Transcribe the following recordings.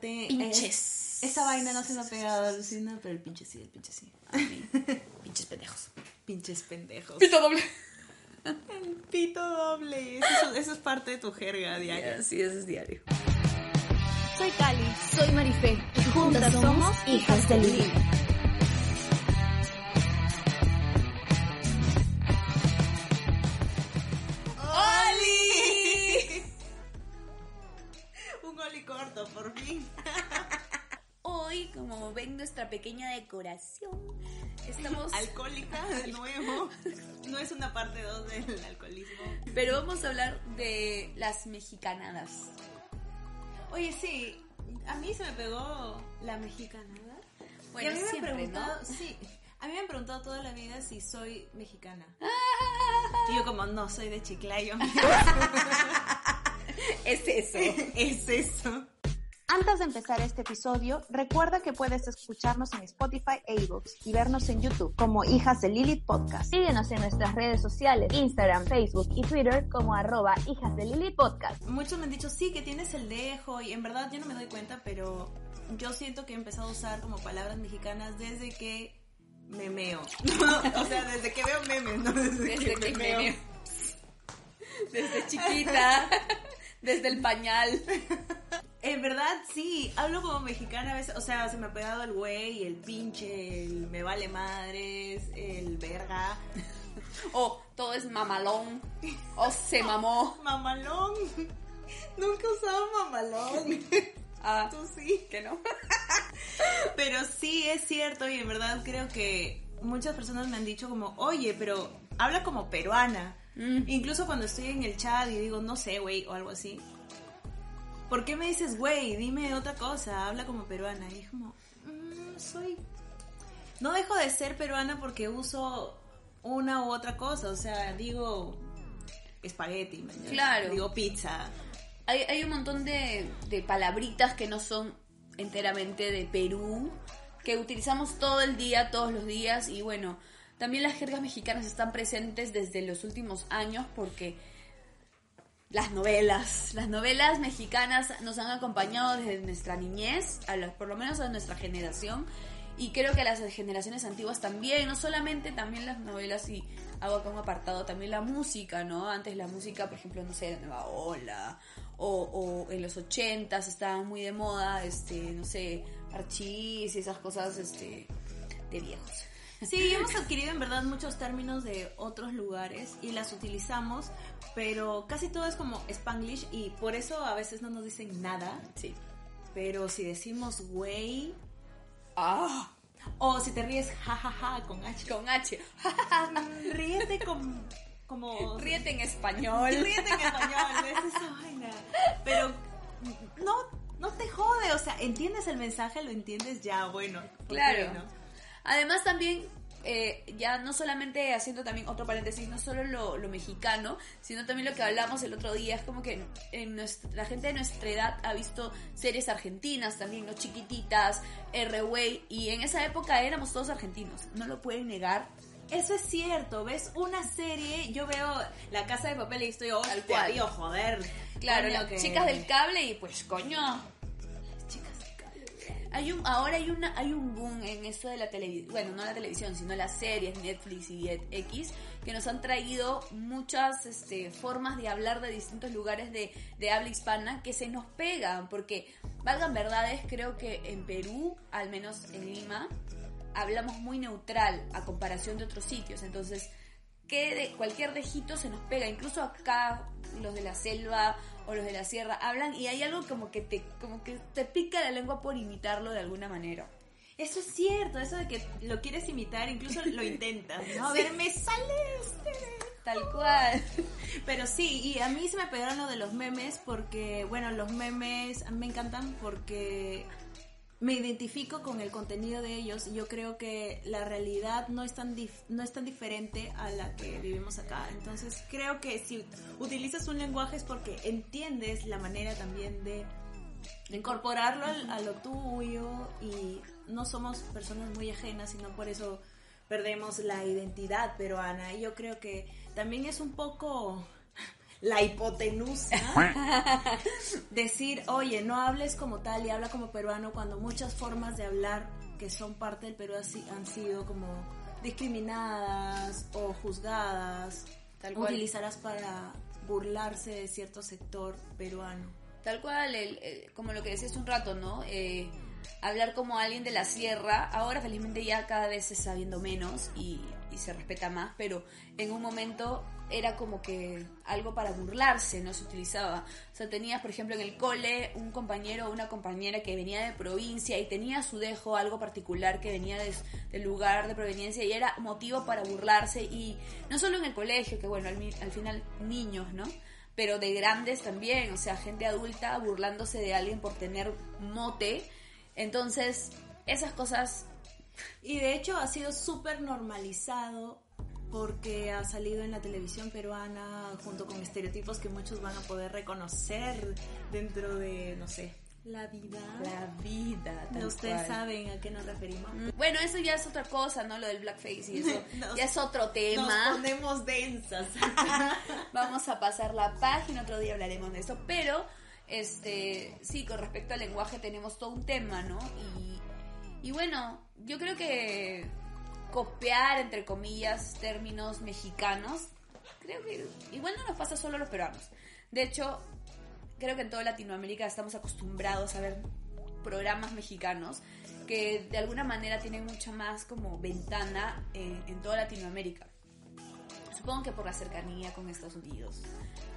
Pinches. Eh, esa vaina no se me ha pegado a Lucina, pero el pinche sí, el pinche sí. Pinches pendejos. Pinches pendejos. Pito doble. El pito doble. Eso, eso es parte de tu jerga diaria. Sí, eso es diario. Soy Cali. Soy Marife. Y juntas somos hijas de Lili. Por fin. Hoy, como ven nuestra pequeña decoración, estamos... Alcohólica, de nuevo. No es una parte 2 del alcoholismo. Pero vamos a hablar de las mexicanadas. Oye, sí, a mí se me pegó la mexicanada. Bueno, y a mí me han preguntado, ¿no? sí, a mí me han preguntado toda la vida si soy mexicana. Y yo como, no, soy de Chiclayo. Es eso. es eso. Antes de empezar este episodio, recuerda que puedes escucharnos en Spotify e iVoox y vernos en YouTube como Hijas de Lilith Podcast. Síguenos en nuestras redes sociales, Instagram, Facebook y Twitter como arroba Hijas de Lilith Podcast. Muchos me han dicho, sí, que tienes el dejo, y en verdad yo no me doy cuenta, pero yo siento que he empezado a usar como palabras mexicanas desde que me meo. o sea, desde que veo memes, no desde, Desde que, que me me meo. veo. Desde chiquita. Desde el pañal. En verdad, sí, hablo como mexicana a veces, o sea, se me ha pegado el güey, el pinche, el me vale madres, el verga, O todo es mamalón. O se mamó. mamalón. Nunca usado mamalón. Ah, Tú sí. que no. Pero sí es cierto y en verdad creo que muchas personas me han dicho como, oye, pero habla como peruana. Mm. Incluso cuando estoy en el chat y digo, no sé, güey, o algo así. ¿Por qué me dices, güey? Dime otra cosa, habla como peruana. Y es como, "Mm, soy... No dejo de ser peruana porque uso una u otra cosa. O sea, digo espagueti. Claro. Digo pizza. Hay, hay un montón de, de palabritas que no son enteramente de Perú, que utilizamos todo el día, todos los días, y bueno, también las jergas mexicanas están presentes desde los últimos años porque las novelas, las novelas mexicanas nos han acompañado desde nuestra niñez, por lo menos a nuestra generación, y creo que a las generaciones antiguas también, no solamente también las novelas y hago acá un apartado, también la música, ¿no? Antes la música, por ejemplo, no sé, la nueva ola, o, o en los ochentas estaban muy de moda, este, no sé, archís y esas cosas, este, de viejos. Sí, hemos adquirido en verdad muchos términos de otros lugares y las utilizamos, pero casi todo es como spanglish y por eso a veces no nos dicen nada. Sí. Pero si decimos güey, Ah, o si te ríes jajaja con H, con H. mm, ríete con, como... Ríete en español. Ríete en español, es esa vaina. Pero no, no te jode, o sea, entiendes el mensaje, lo entiendes ya, bueno. Claro. ¿no? Además también, eh, ya no solamente haciendo también otro paréntesis, no solo lo, lo mexicano, sino también lo que hablamos el otro día, es como que en nuestra- la gente de nuestra edad ha visto series argentinas también, ¿no? Chiquititas, R-Way, y en esa época éramos todos argentinos, no lo pueden negar. Eso es cierto, ves una serie, yo veo La Casa de Papel y estoy, oh, cual. digo, joder. Claro, las que- chicas del cable y pues coño. Hay un, ahora hay una, hay un boom en esto de la televisión, bueno, no la televisión, sino las series, Netflix y X, que nos han traído muchas este, formas de hablar de distintos lugares de, de habla hispana que se nos pegan, porque, valgan verdades, creo que en Perú, al menos en Lima, hablamos muy neutral a comparación de otros sitios, entonces que de cualquier dejito se nos pega, incluso acá los de la selva o los de la sierra hablan y hay algo como que te como que te pica la lengua por imitarlo de alguna manera. Eso es cierto, eso de que lo quieres imitar, incluso lo intentas, ¿no? A ver, me sale este. Tal cual. Pero sí, y a mí se me pegaron lo de los memes porque, bueno, los memes a mí me encantan porque me identifico con el contenido de ellos yo creo que la realidad no es tan dif- no es tan diferente a la que vivimos acá. Entonces creo que si utilizas un lenguaje es porque entiendes la manera también de, incorporarlo al- a lo tuyo y no somos personas muy ajenas, sino por eso perdemos la identidad peruana. Y yo creo que también es un poco la hipotenusa decir, oye, no hables como tal y habla como peruano cuando muchas formas de hablar que son parte del Perú así- han sido como discriminadas o juzgadas, Tal cual. utilizadas para burlarse de cierto sector peruano. Tal cual, el- el- como lo que decías un rato, ¿no? Eh, hablar como alguien de la sierra, ahora felizmente ya cada vez se está viendo menos y, y se respeta más, pero en un momento era como que algo para burlarse, no se utilizaba. O sea, tenías, por ejemplo, en el cole un compañero o una compañera que venía de provincia y tenía su dejo algo particular que venía de- del lugar de proveniencia y era motivo para burlarse y no solo en el colegio, que bueno, al final niños, ¿no? pero de grandes también, o sea, gente adulta burlándose de alguien por tener mote. Entonces, esas cosas, Y de hecho ha sido súper normalizado porque ha salido en la televisión peruana junto con estereotipos que muchos van a poder reconocer dentro de, no sé, la vida. la vida, tal Ustedes cual. saben a qué nos referimos. Mm, Bueno, eso ya es otra cosa, ¿no? Lo del blackface y eso Nos- ya es otro tema. Nos ponemos densas. Vamos a pasar la página, otro día hablaremos de eso, pero este sí, con respecto al lenguaje tenemos todo un tema, ¿no? Y, y bueno, yo creo que copiar, entre comillas, términos mexicanos, creo que igual no nos pasa solo a los peruanos. De hecho, creo que en toda Latinoamérica estamos acostumbrados a ver programas mexicanos que de alguna manera tienen mucha más como ventana en, en toda Latinoamérica. Supongo que por la cercanía con Estados Unidos.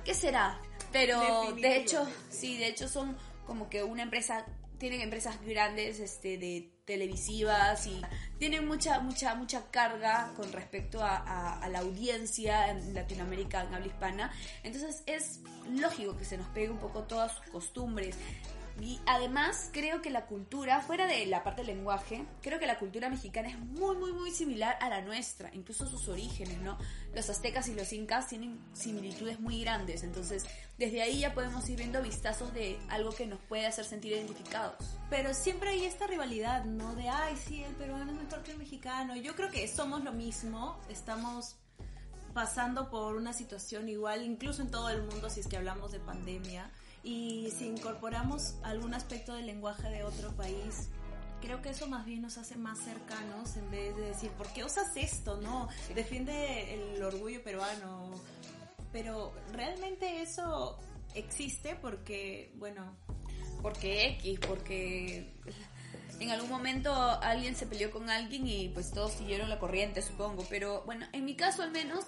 ¿Qué será? Pero de hecho, sí, de hecho son como que una empresa, tienen empresas grandes este, de televisivas y tienen mucha, mucha, mucha carga con respecto a, a- a la audiencia en Latinoamérica, en habla hispana. Entonces es lógico que se nos pegue un poco todas sus costumbres. Y además creo que la cultura, fuera de la parte del lenguaje, creo que la cultura mexicana es muy, muy, muy similar a la nuestra, incluso sus orígenes, ¿no? Los aztecas y los incas tienen similitudes muy grandes, entonces desde ahí ya podemos ir viendo vistazos de algo que nos puede hacer sentir identificados. Pero siempre hay esta rivalidad, ¿no? De, ay, sí, el peruano es mejor que el mexicano. Yo creo que somos lo mismo, estamos pasando por una situación igual, incluso en todo el mundo, si es que hablamos de pandemia. Y si incorporamos algún aspecto del lenguaje de otro país, creo que eso más bien nos hace más cercanos en vez de decir, ¿por qué usas esto? No, defiende el orgullo peruano. Pero realmente eso existe porque, bueno, Porque X, porque en algún momento alguien se peleó con alguien y pues todos siguieron la corriente, supongo. Pero bueno, en mi caso al menos,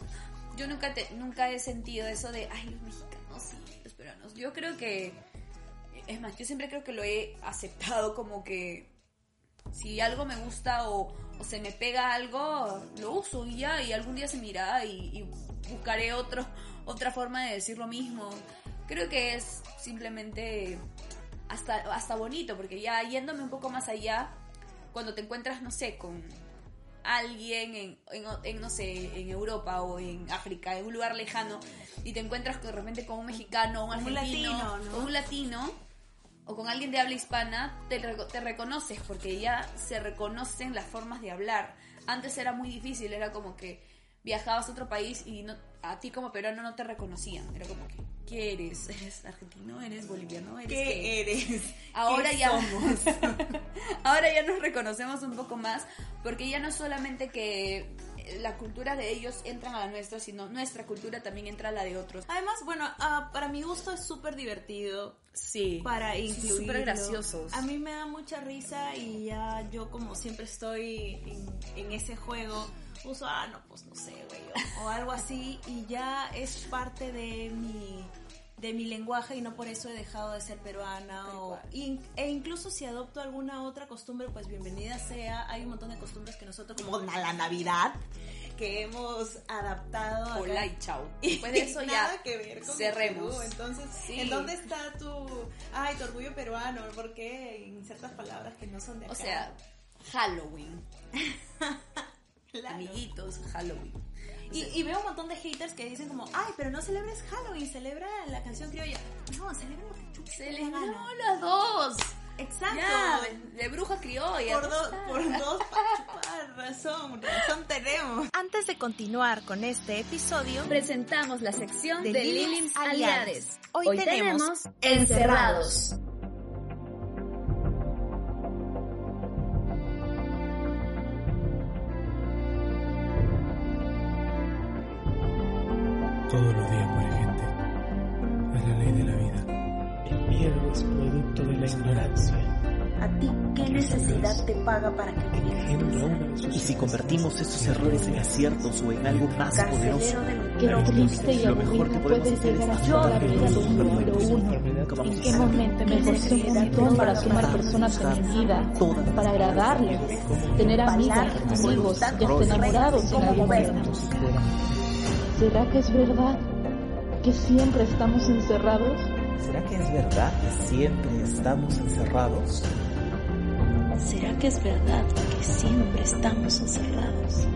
yo nunca, te- nunca he sentido eso de, ay, los mexicanos y los peruanos. Yo creo que, es más, yo siempre creo que lo he aceptado como que si algo me gusta o, se me pega algo, lo uso y ya, y algún día se mirará y, y buscaré otro, otra forma de decir lo mismo. Creo que es simplemente hasta, hasta bonito, porque ya yéndome un poco más allá, cuando te encuentras, no sé, con alguien en, en, en, no sé, en Europa o en África, en un lugar lejano, y te encuentras de repente con un mexicano, un Con un argentino, latino, ¿no? o un latino, o con alguien de habla hispana, te, te reconoces, porque ya se reconocen las formas de hablar. Antes era muy difícil, era como que viajabas a otro país y no, a ti como peruano no te reconocían. Era como que, ¿qué eres? ¿Eres argentino? ¿Eres boliviano? ¿Eres qué? ¿qué eres? Ahora ¿Qué ya somos? ahora ya nos reconocemos un poco más porque ya no solamente que la cultura de ellos entran a la nuestra, sino nuestra cultura también entra a la de otros. Además, bueno, ah, para mi gusto es súper divertido Sí. para incluirlo. Súper graciosos. A mí me da mucha risa y ya yo como siempre estoy en, en ese juego, uso, ah, no, pues no sé, güey, o, o algo así y ya es parte de mi de mi lenguaje y no por eso he dejado de ser peruana o, in- e incluso si adopto alguna otra costumbre pues bienvenida sea hay un montón de costumbres que nosotros como la navidad que hemos adaptado. Hola y chao. Después de eso ya que ver con cerremos. Entonces, Sí. ¿en dónde está tu, ay, tu orgullo peruano? ¿Por qué en ciertas palabras que no son de acá? O sea, Halloween. Amiguitos, Halloween. Y, y veo un montón de haters que dicen como, ay, pero no celebres Halloween, celebra la canción criolla. No, celebra lo que tú las dos. Exacto. Ya, de, bruja criolla. por, do- por dos chupar, razón, razón tenemos. Antes de continuar con este episodio, Presentamos la sección De de, Lili's Aliades. Aliades. Hoy tenemos Encerrados. Necesidad te paga para que sus Y si convertimos esos errores en aciertos o en algo más poderoso, Qué Claro, triste y lo mejor que aburrido podemos puede hacer llegar. a es aceptar vida que Nunca vamos ¿En qué momento me esforcé un montón para sumar personas a mi vida, para agradarles, tener amigas, amigos, enamorados en algún momento? ¿Será que es verdad que siempre estamos encerrados? ¿Será que es verdad que siempre estamos encerrados? ¿Será que es verdad que siempre estamos encerrados?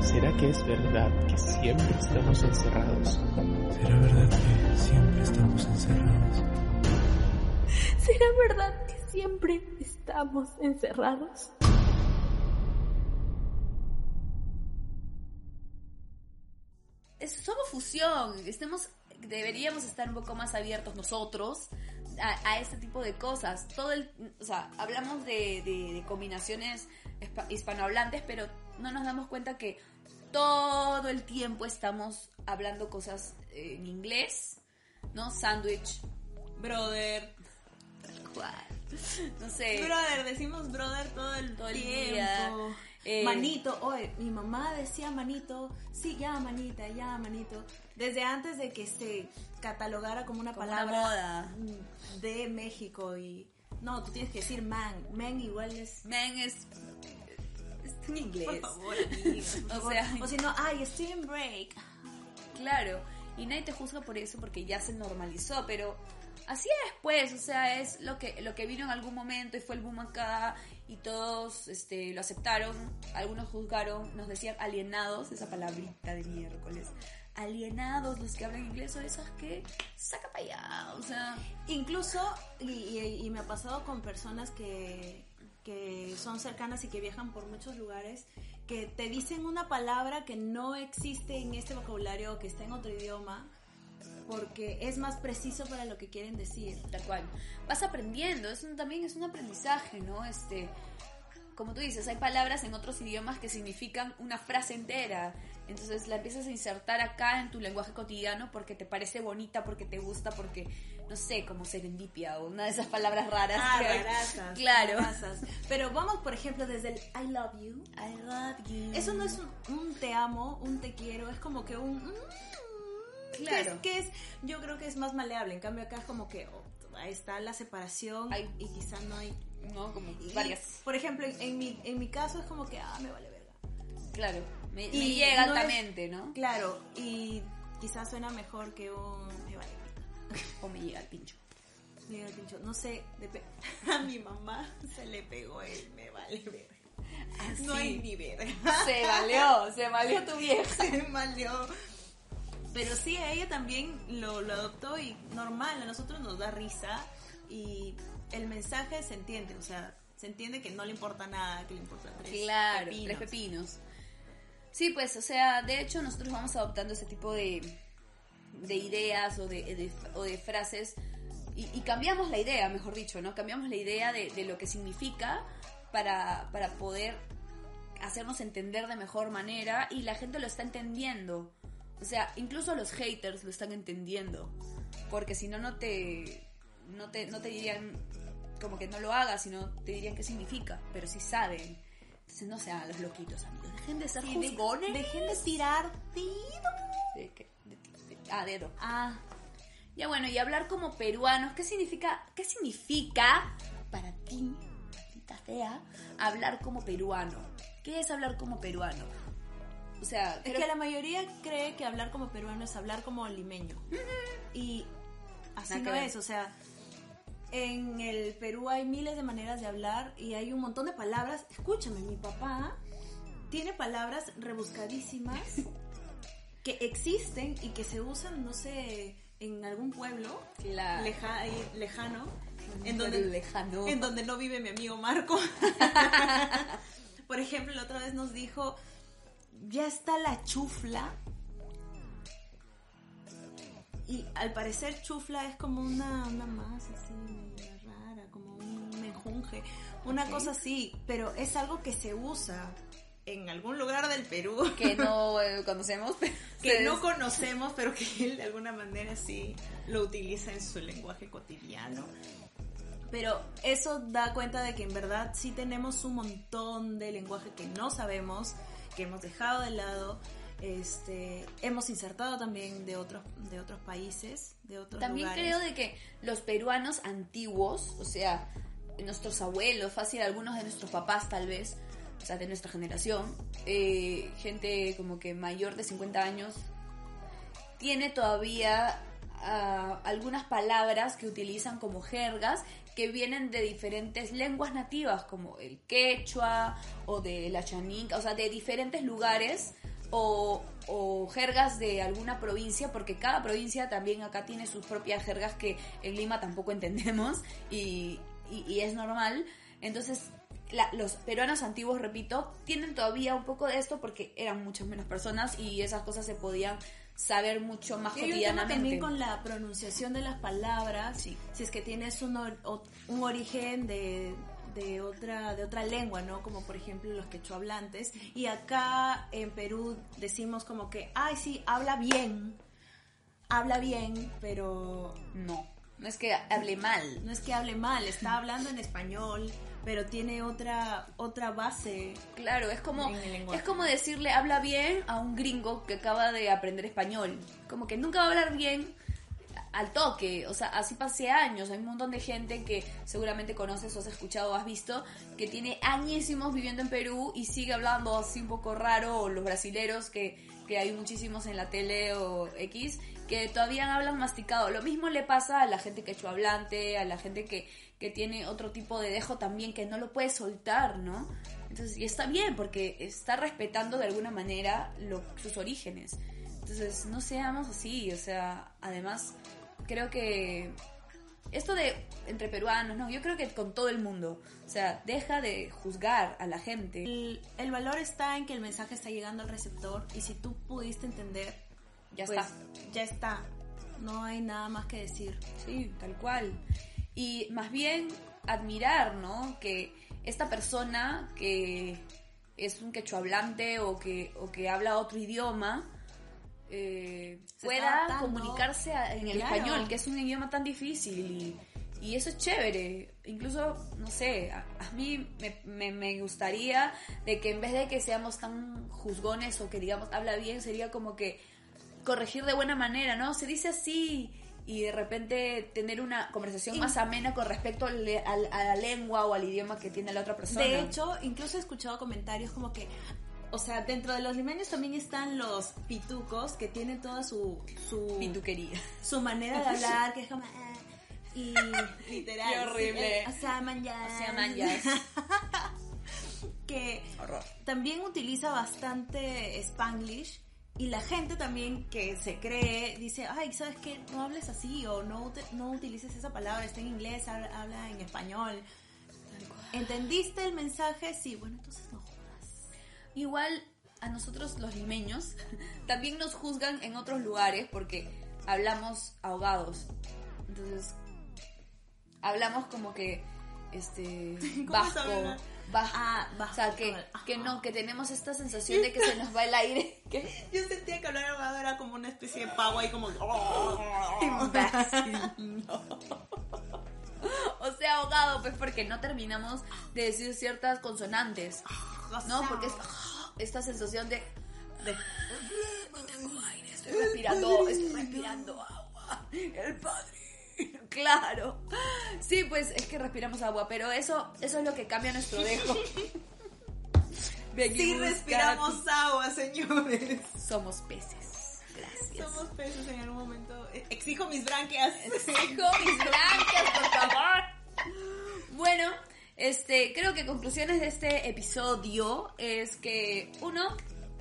¿Será que es verdad que siempre estamos encerrados? ¿Será verdad que siempre estamos encerrados? ¿Será verdad que siempre estamos encerrados? Es- somos fusión, estemos, deberíamos estar un poco más abiertos nosotros a, a este tipo de cosas. Todo el, o sea, hablamos de, de- de combinaciones hispa- hispanohablantes, pero no nos damos cuenta que todo el tiempo estamos hablando cosas eh, en inglés, ¿no? Sándwich, Brother. cual, no sé. Brother, decimos brother todo el, Todo el tiempo. día. Eh, manito, oye, mi mamá decía manito, sí, ya manita, ya manito. Desde antes de que se catalogara como una Como una palabra moda. mm, de México y... No, tú tienes que decir man. Man igual es... Men es, es en inglés. Por favor, amiga, por O favor. sea- o si no, ay, estoy en break. Claro, y nadie te juzga por eso porque ya se normalizó, pero así es pues, o sea, es lo que lo que vino en algún momento y fue el boom acá y todos este lo aceptaron, algunos juzgaron, nos decían alienados, esa palabrita de miércoles. Alienados los que hablan inglés o esas que saca para allá, o sea, Incluso, y, y- y me ha pasado con personas que, que son cercanas y que viajan por muchos lugares, que te dicen una palabra que no existe en este vocabulario que está en otro idioma, porque es más preciso para lo que quieren decir. tal cual. Vas aprendiendo, es un- también es un aprendizaje, ¿no? Este, como tú dices, hay palabras en otros idiomas que significan una frase entera. Entonces la empiezas a insertar acá en tu lenguaje cotidiano porque te parece bonita, porque te gusta, porque, no sé, como serendipia o una de esas palabras raras. Ah, que rarazas, Claro. rarazas. Pero vamos, por ejemplo, desde el I love you. I love you. Eso no es un, un te amo, un te quiero, es como que un... mm, Claro. Que es, que es- yo creo que es más maleable. En cambio acá es como que oh, ahí está la separación y quizás no hay... ¿no? Como y, varias. Por ejemplo, en, en mi, en mi caso es como que, ah, me vale verga. Claro. Me, me Y llega no es- altamente, ¿no? Claro, y quizás suena mejor que un... Me vale verga. O me llega al pincho. Me llega el pincho. No sé, depe- a mi mamá se le pegó el me vale verga. No hay ni verga. Se valió, se valió tu vieja. se maleó. Pero sí, a ella también lo, lo adoptó y normal, a nosotros nos da risa y el mensaje se entiende, o sea, se entiende que no le importa nada, que le importa tres Claro, pepinos. tres pepinos. Sí, pues, o sea, de hecho nosotros vamos adoptando ese tipo de, de ideas o de, de- o de frases y, y cambiamos la idea, mejor dicho, ¿no? Cambiamos la idea de, de lo que significa para, para poder hacernos entender de mejor manera y la gente lo está entendiendo. O sea, incluso los haters lo están entendiendo. Porque si no, no te, no te, no te dirían como que no lo hagas, sino te dirían qué significa. Pero sí saben. Entonces no sean los loquitos, amigos. Dejen de ser Sí, de- juzgones. dejen de tirar dedo. De de- ah, dedo. Ah, Ya bueno, y hablar como peruanos, ¿qué significa, qué significa para ti, maldita sea, hablar como peruano? ¿Qué es hablar como peruano? O sea, Es creo- que la mayoría cree que hablar como peruano es hablar como limeño. Y así Nada no es, o sea, en el Perú hay miles de maneras de hablar y hay un montón de palabras. Escúchame, mi papá tiene palabras rebuscadísimas que existen y que se usan, no sé, en algún pueblo Claro. leja- ahí, lejano, en pueblo donde, lejano. en donde no vive mi amigo Marco. Por ejemplo, la otra vez nos dijo, ya está la chufla. Y al parecer chufla es como una, una masa así rara, como un menjunje, una cosa así, pero es algo que se usa en algún lugar del Perú que no eh, conocemos, pero que ustedes- no conocemos, pero que él de alguna manera sí lo utiliza en su lenguaje cotidiano. Pero eso da cuenta de que en verdad sí tenemos un montón de lenguaje que no sabemos, que hemos dejado de lado, este, hemos insertado también de otros, de otros países, de otros También lugares. creo de que los peruanos antiguos, o sea, nuestros abuelos, fácil, algunos de nuestros papás tal vez, o sea, de nuestra generación, eh, gente como que mayor de 50 años, tiene todavía ah, algunas palabras que utilizan como jergas que vienen de diferentes lenguas nativas, como el quechua o de la chaninca, o sea, de diferentes lugares o, jergas de alguna provincia, porque cada provincia también acá tiene sus propias jergas que en Lima tampoco entendemos y, y- y es normal. Entonces, la- los peruanos antiguos, repito, tienen todavía un poco de esto porque eran muchas menos personas y esas cosas se podían saber mucho más Y cotidianamente. también con la pronunciación de las palabras, Sí. si es que tienes un, or- un origen de, de otra de otra lengua, ¿no? Como por ejemplo los quechohablantes. Y acá en Perú decimos como que, ay, sí, habla bien, habla bien, pero No, no es que hable mal. no es que hable mal, está hablando en español, pero tiene otra otra base. Claro, es como, es como decirle habla bien a un gringo que acaba de aprender español. Como que nunca va a hablar bien al toque. O sea, así pasé años. Hay un montón de gente que seguramente conoces o has escuchado o has visto que tiene añísimos viviendo en Perú y sigue hablando así un poco raro. O los brasileros que, que hay muchísimos en la tele o X que todavía hablan masticado. Lo mismo le pasa a la gente quechohablante, a la gente que, que tiene otro tipo de dejo también que no lo puede soltar, ¿no? Entonces, y está bien porque está respetando de alguna manera lo- sus orígenes. Entonces, no seamos así, o sea, además, creo que esto de entre peruanos, no, yo creo que con todo el mundo, o sea, deja de juzgar a la gente. El, el valor está en que el mensaje está llegando al receptor y si tú pudiste entender, Ya pues, está. ya está. No hay nada más que decir. Sí, tal cual. Y más bien admirar, ¿no? Que esta persona que es un quechohablante o que, o que habla otro idioma eh, pueda comunicarse a- en el Claro. español, que es un idioma tan difícil. Y, y eso es chévere. Incluso, no sé, a, a mí me, me- me gustaría de que en vez de que seamos tan juzgones o que digamos habla bien, sería como que corregir de buena manera, ¿no? Se dice así y de repente tener una conversación más amena con respecto al- a la lengua o al idioma que tiene la otra persona. De hecho, incluso he escuchado comentarios como que, o sea, dentro de los limeños también están los pitucos que tienen toda su su, Pituquería. su manera de hablar, que es como... "Ah", y literal. Qué horrible. eh, O sea, man, ya. O sea, man, ya. que Horror. también utiliza bastante Spanglish y la gente también que se cree dice, ay, ¿sabes qué? No hables así o no, no utilices esa palabra, está en inglés, habla, habla en español. ¿Entendiste el mensaje? Sí, bueno, entonces no jodas. Igual a nosotros los limeños también nos juzgan en otros lugares porque hablamos ahogados. Entonces, hablamos como que este ¿Cómo vasco, vasco. Ah, vasco, O sea, que, que no, que tenemos esta sensación de que se nos va el aire. que- Yo sentía que hablar ahogado era como una especie de pavo ahí como... O sea, ahogado, pues porque no terminamos de decir ciertas consonantes. ¿No? Porque es esta sensación de, de no tengo aire, estoy respirando, estoy respirando agua. El padrino, claro. Sí, pues es que respiramos agua, pero eso, eso es lo que cambia nuestro dejo. Ven Sí respiramos agua, señores. Somos peces. Gracias. Somos peces en algún momento. Exijo mis branquias. Exijo mis blancas, por favor. Bueno, este, creo que conclusiones de este episodio es que uno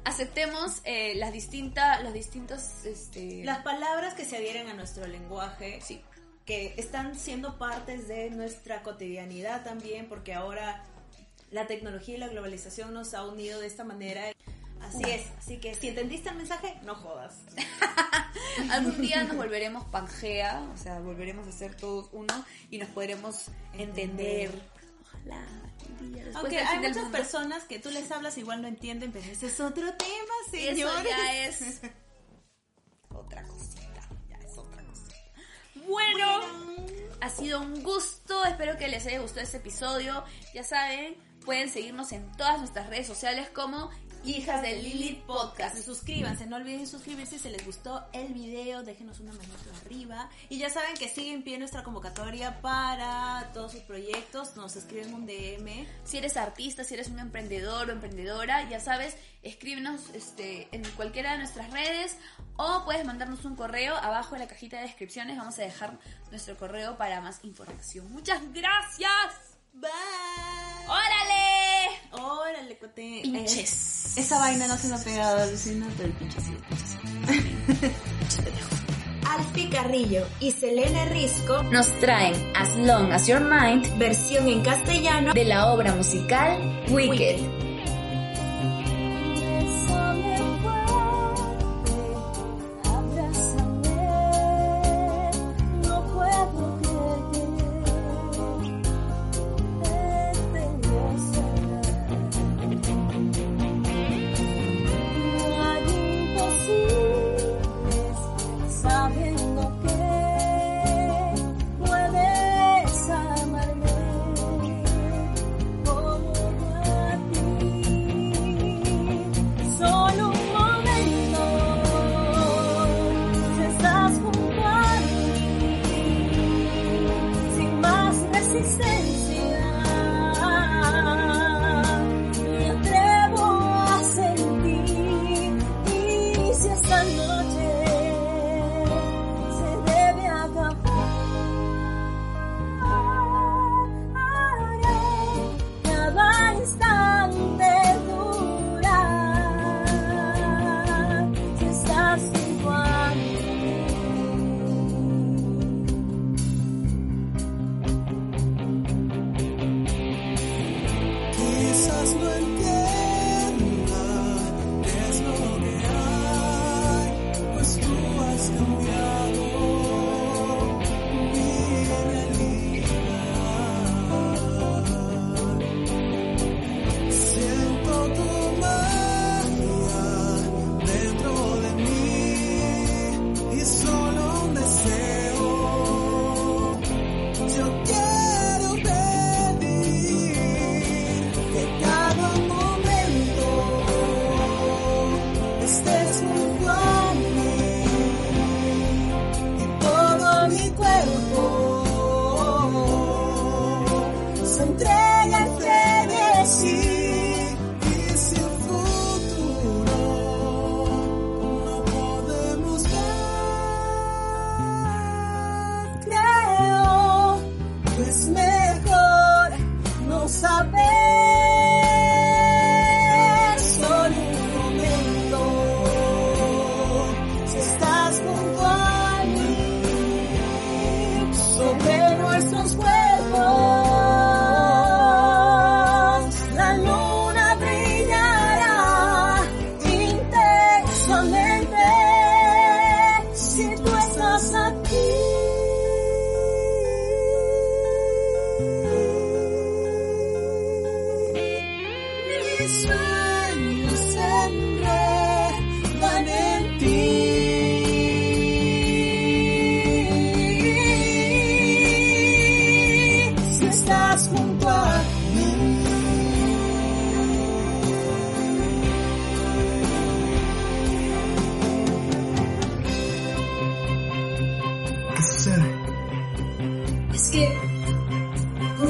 aceptemos eh, las distintas, los distintos, este, Las palabras que se adhieren a nuestro lenguaje, Sí. Que están siendo partes de nuestra cotidianidad también, porque ahora la tecnología y la globalización nos ha unido de esta manera. Así es, así que si entendiste el mensaje, no jodas. algún día nos volveremos Pangea, o sea, volveremos a ser todos uno y nos podremos entender. Ojalá día después Aunque del hay muchas mundo. personas que tú les hablas igual no entienden, pero ese es otro tema, Eso señores. ya es otra cosita, Bueno, ha sido un gusto, espero que les haya gustado este episodio. Ya saben, pueden seguirnos en todas nuestras redes sociales como Hijas de Lilith Podcast. Suscríbanse, no olviden suscribirse si les gustó el video, déjenos una manito arriba. Y ya saben que sigue en pie nuestra convocatoria para todos sus proyectos. Nos escriben un DM. Si eres artista, si eres un emprendedor o emprendedora, ya sabes, escríbenos este, en cualquiera de nuestras redes o puedes mandarnos un correo abajo en la cajita de descripciones. Vamos a dejar nuestro correo para más información. Muchas gracias. Bye. ¡Órale! Órale, cote. Pinches. Eh, esa vaina no se me ha pegado, Lucina, pero el pinche sí, el pinche sí. Alfi Carrillo y Selena Risco Nos traen As Long as Your Mind versión en castellano de la obra musical Wicked.